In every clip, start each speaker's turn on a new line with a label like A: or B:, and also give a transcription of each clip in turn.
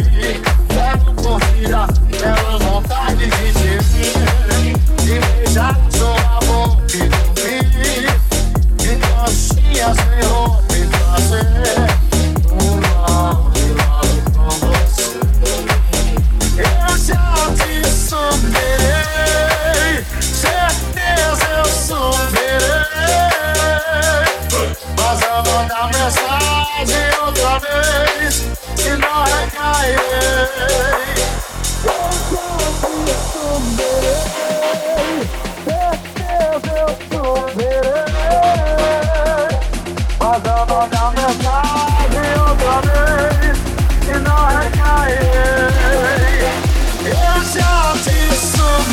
A: Yeah.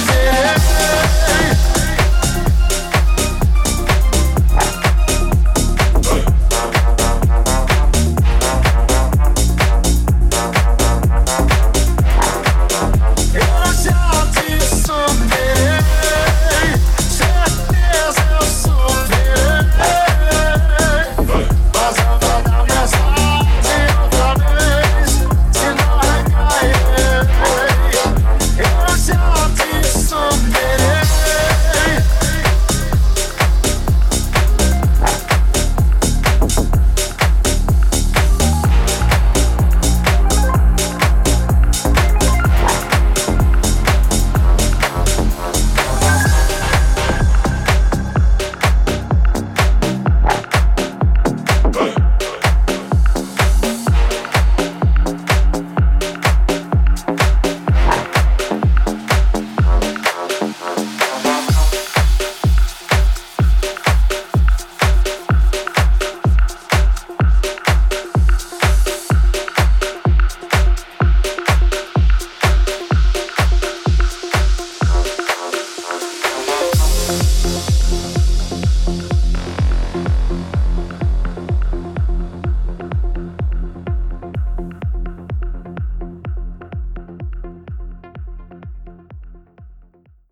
A: Yeah.